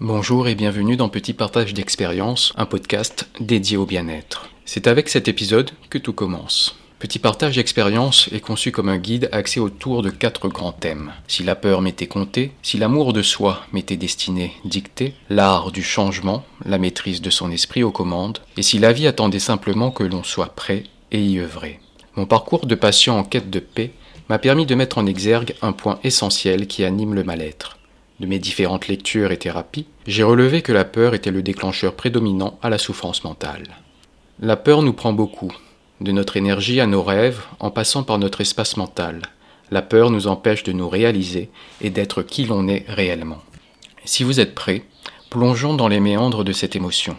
Bonjour et bienvenue dans Petit Partage d'expérience, un podcast dédié au bien-être. C'est avec cet épisode que tout commence. Petit Partage d'expérience est conçu comme un guide axé autour de quatre grands thèmes. Si la peur m'était comptée, si l'amour de soi m'était destiné, dicté, l'art du changement, la maîtrise de son esprit aux commandes, et si la vie attendait simplement que l'on soit prêt et y œuvrer. Mon parcours de patient en quête de paix m'a permis de mettre en exergue un point essentiel qui anime le mal-être de mes différentes lectures et thérapies, j'ai relevé que la peur était le déclencheur prédominant à la souffrance mentale. La peur nous prend beaucoup, de notre énergie à nos rêves, en passant par notre espace mental. La peur nous empêche de nous réaliser et d'être qui l'on est réellement. Si vous êtes prêts, plongeons dans les méandres de cette émotion.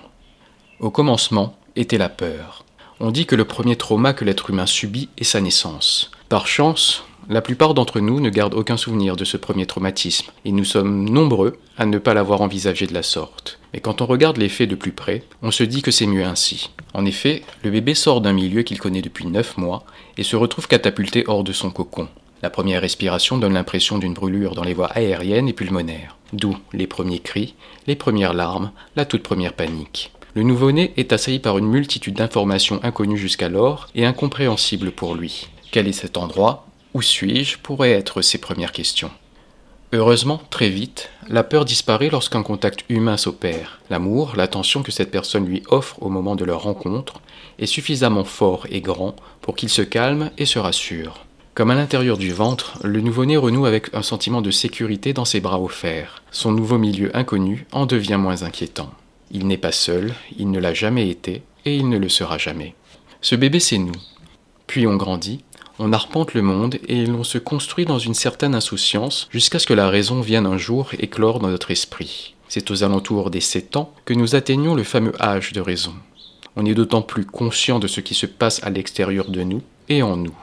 Au commencement était la peur. On dit que le premier trauma que l'être humain subit est sa naissance. Par chance, la plupart d'entre nous ne gardent aucun souvenir de ce premier traumatisme, et nous sommes nombreux à ne pas l'avoir envisagé de la sorte. Et quand on regarde les faits de plus près, on se dit que c'est mieux ainsi. En effet, le bébé sort d'un milieu qu'il connaît depuis 9 mois et se retrouve catapulté hors de son cocon. La première respiration donne l'impression d'une brûlure dans les voies aériennes et pulmonaires, d'où les premiers cris, les premières larmes, la toute première panique. Le nouveau-né est assailli par une multitude d'informations inconnues jusqu'alors et incompréhensibles pour lui. Quel est cet endroit? Où suis-je pourraient être ses premières questions. Heureusement, très vite, la peur disparaît lorsqu'un contact humain s'opère. L'amour, l'attention que cette personne lui offre au moment de leur rencontre, est suffisamment fort et grand pour qu'il se calme et se rassure. Comme à l'intérieur du ventre, le nouveau-né renoue avec un sentiment de sécurité dans ses bras offerts. Son nouveau milieu inconnu en devient moins inquiétant. Il n'est pas seul, il ne l'a jamais été, et il ne le sera jamais. Ce bébé, c'est nous. Puis on grandit, on arpente le monde et l'on se construit dans une certaine insouciance jusqu'à ce que la raison vienne un jour éclore dans notre esprit. C'est aux alentours des sept ans que nous atteignons le fameux âge de raison. On est d'autant plus conscient de ce qui se passe à l'extérieur de nous et en nous.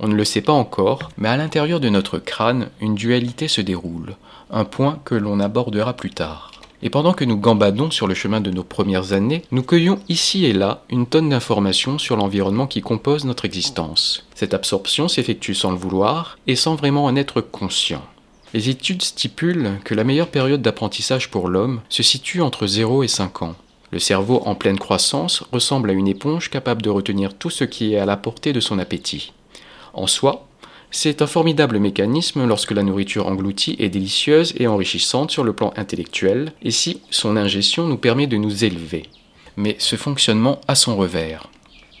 On ne le sait pas encore, mais à l'intérieur de notre crâne, une dualité se déroule, un point que l'on abordera plus tard. Et pendant que nous gambadons sur le chemin de nos premières années, nous cueillons ici et là une tonne d'informations sur l'environnement qui compose notre existence. Cette absorption s'effectue sans le vouloir et sans vraiment en être conscient. Les études stipulent que la meilleure période d'apprentissage pour l'homme se situe entre 0 et 5 ans. Le cerveau en pleine croissance ressemble à une éponge capable de retenir tout ce qui est à la portée de son appétit. En soi, c'est un formidable mécanisme lorsque la nourriture engloutie est délicieuse et enrichissante sur le plan intellectuel, et si son ingestion nous permet de nous élever. Mais ce fonctionnement a son revers.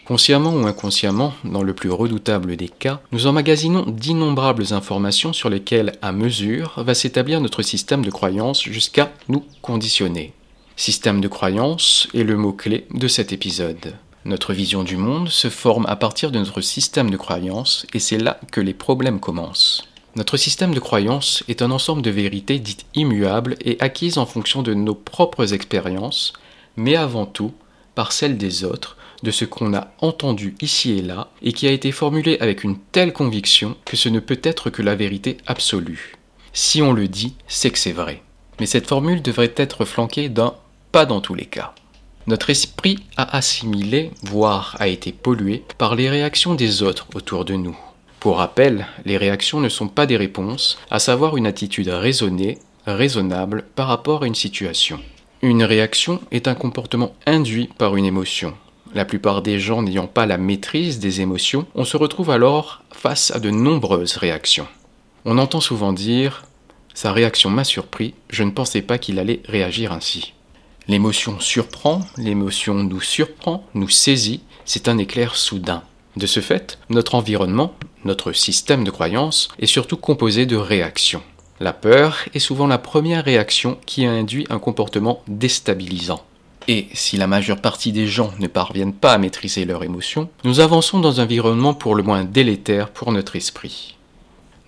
Consciemment ou inconsciemment, dans le plus redoutable des cas, nous emmagasinons d'innombrables informations sur lesquelles, à mesure, va s'établir notre système de croyance jusqu'à nous conditionner. Système de croyance est le mot-clé de cet épisode. Notre vision du monde se forme à partir de notre système de croyances et c'est là que les problèmes commencent. Notre système de croyances est un ensemble de vérités dites immuables et acquises en fonction de nos propres expériences, mais avant tout par celles des autres, de ce qu'on a entendu ici et là, et qui a été formulé avec une telle conviction que ce ne peut être que la vérité absolue. Si on le dit, c'est que c'est vrai. Mais cette formule devrait être flanquée d'un pas dans tous les cas. Notre esprit a assimilé, voire a été pollué, par les réactions des autres autour de nous. Pour rappel, les réactions ne sont pas des réponses, à savoir une attitude raisonnée, raisonnable par rapport à une situation. Une réaction est un comportement induit par une émotion. La plupart des gens n'ayant pas la maîtrise des émotions, on se retrouve alors face à de nombreuses réactions. On entend souvent dire ⁇ Sa réaction m'a surpris, je ne pensais pas qu'il allait réagir ainsi ⁇ L'émotion surprend, l'émotion nous surprend, nous saisit, c'est un éclair soudain. De ce fait, notre environnement, notre système de croyance est surtout composé de réactions. La peur est souvent la première réaction qui induit un comportement déstabilisant. Et si la majeure partie des gens ne parviennent pas à maîtriser leurs émotions, nous avançons dans un environnement pour le moins délétère pour notre esprit.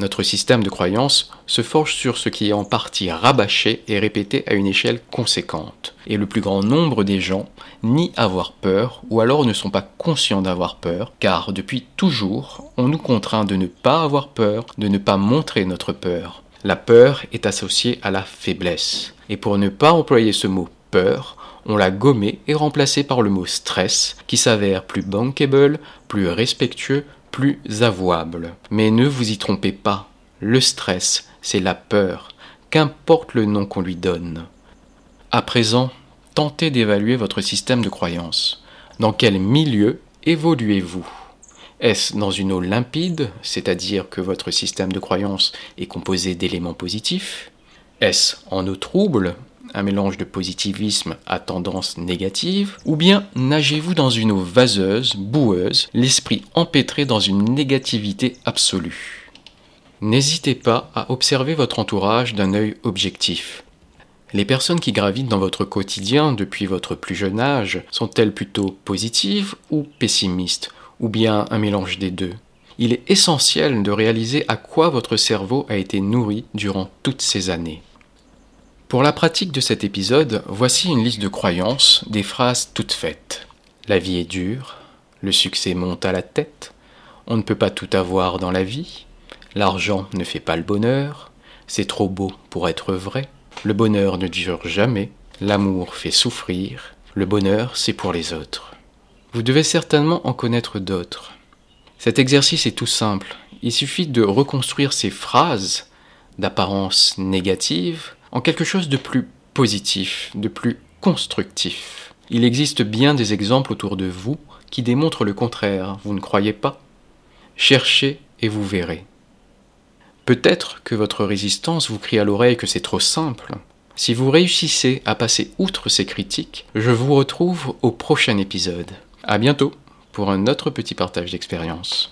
Notre système de croyance se forge sur ce qui est en partie rabâché et répété à une échelle conséquente. Et le plus grand nombre des gens nient avoir peur ou alors ne sont pas conscients d'avoir peur, car depuis toujours, on nous contraint de ne pas avoir peur, de ne pas montrer notre peur. La peur est associée à la faiblesse. Et pour ne pas employer ce mot peur, on l'a gommé et remplacé par le mot stress, qui s'avère plus bankable, plus respectueux, plus avouable. Mais ne vous y trompez pas, le stress, c'est la peur, qu'importe le nom qu'on lui donne. À présent, tentez d'évaluer votre système de croyance. Dans quel milieu évoluez-vous? Est-ce dans une eau limpide, c'est-à-dire que votre système de croyance est composé d'éléments positifs? Est-ce en eau trouble, un mélange de positivisme à tendance négative Ou bien nagez-vous dans une eau vaseuse, boueuse, l'esprit empêtré dans une négativité absolue N'hésitez pas à observer votre entourage d'un œil objectif. Les personnes qui gravitent dans votre quotidien depuis votre plus jeune âge sont-elles plutôt positives ou pessimistes, ou bien un mélange des deux? Il est essentiel de réaliser à quoi votre cerveau a été nourri durant toutes ces années. Pour la pratique de cet épisode, voici une liste de croyances, des phrases toutes faites. La vie est dure, le succès monte à la tête, on ne peut pas tout avoir dans la vie, l'argent ne fait pas le bonheur, c'est trop beau pour être vrai, le bonheur ne dure jamais, l'amour fait souffrir, le bonheur c'est pour les autres. Vous devez certainement en connaître d'autres. Cet exercice est tout simple. Il suffit de reconstruire ces phrases d'apparence négative en quelque chose de plus positif, de plus constructif. Il existe bien des exemples autour de vous qui démontrent le contraire, vous ne croyez pas? Cherchez et vous verrez. Peut-être que votre résistance vous crie à l'oreille que c'est trop simple. Si vous réussissez à passer outre ces critiques, je vous retrouve au prochain épisode. À bientôt pour un autre petit partage d'expérience.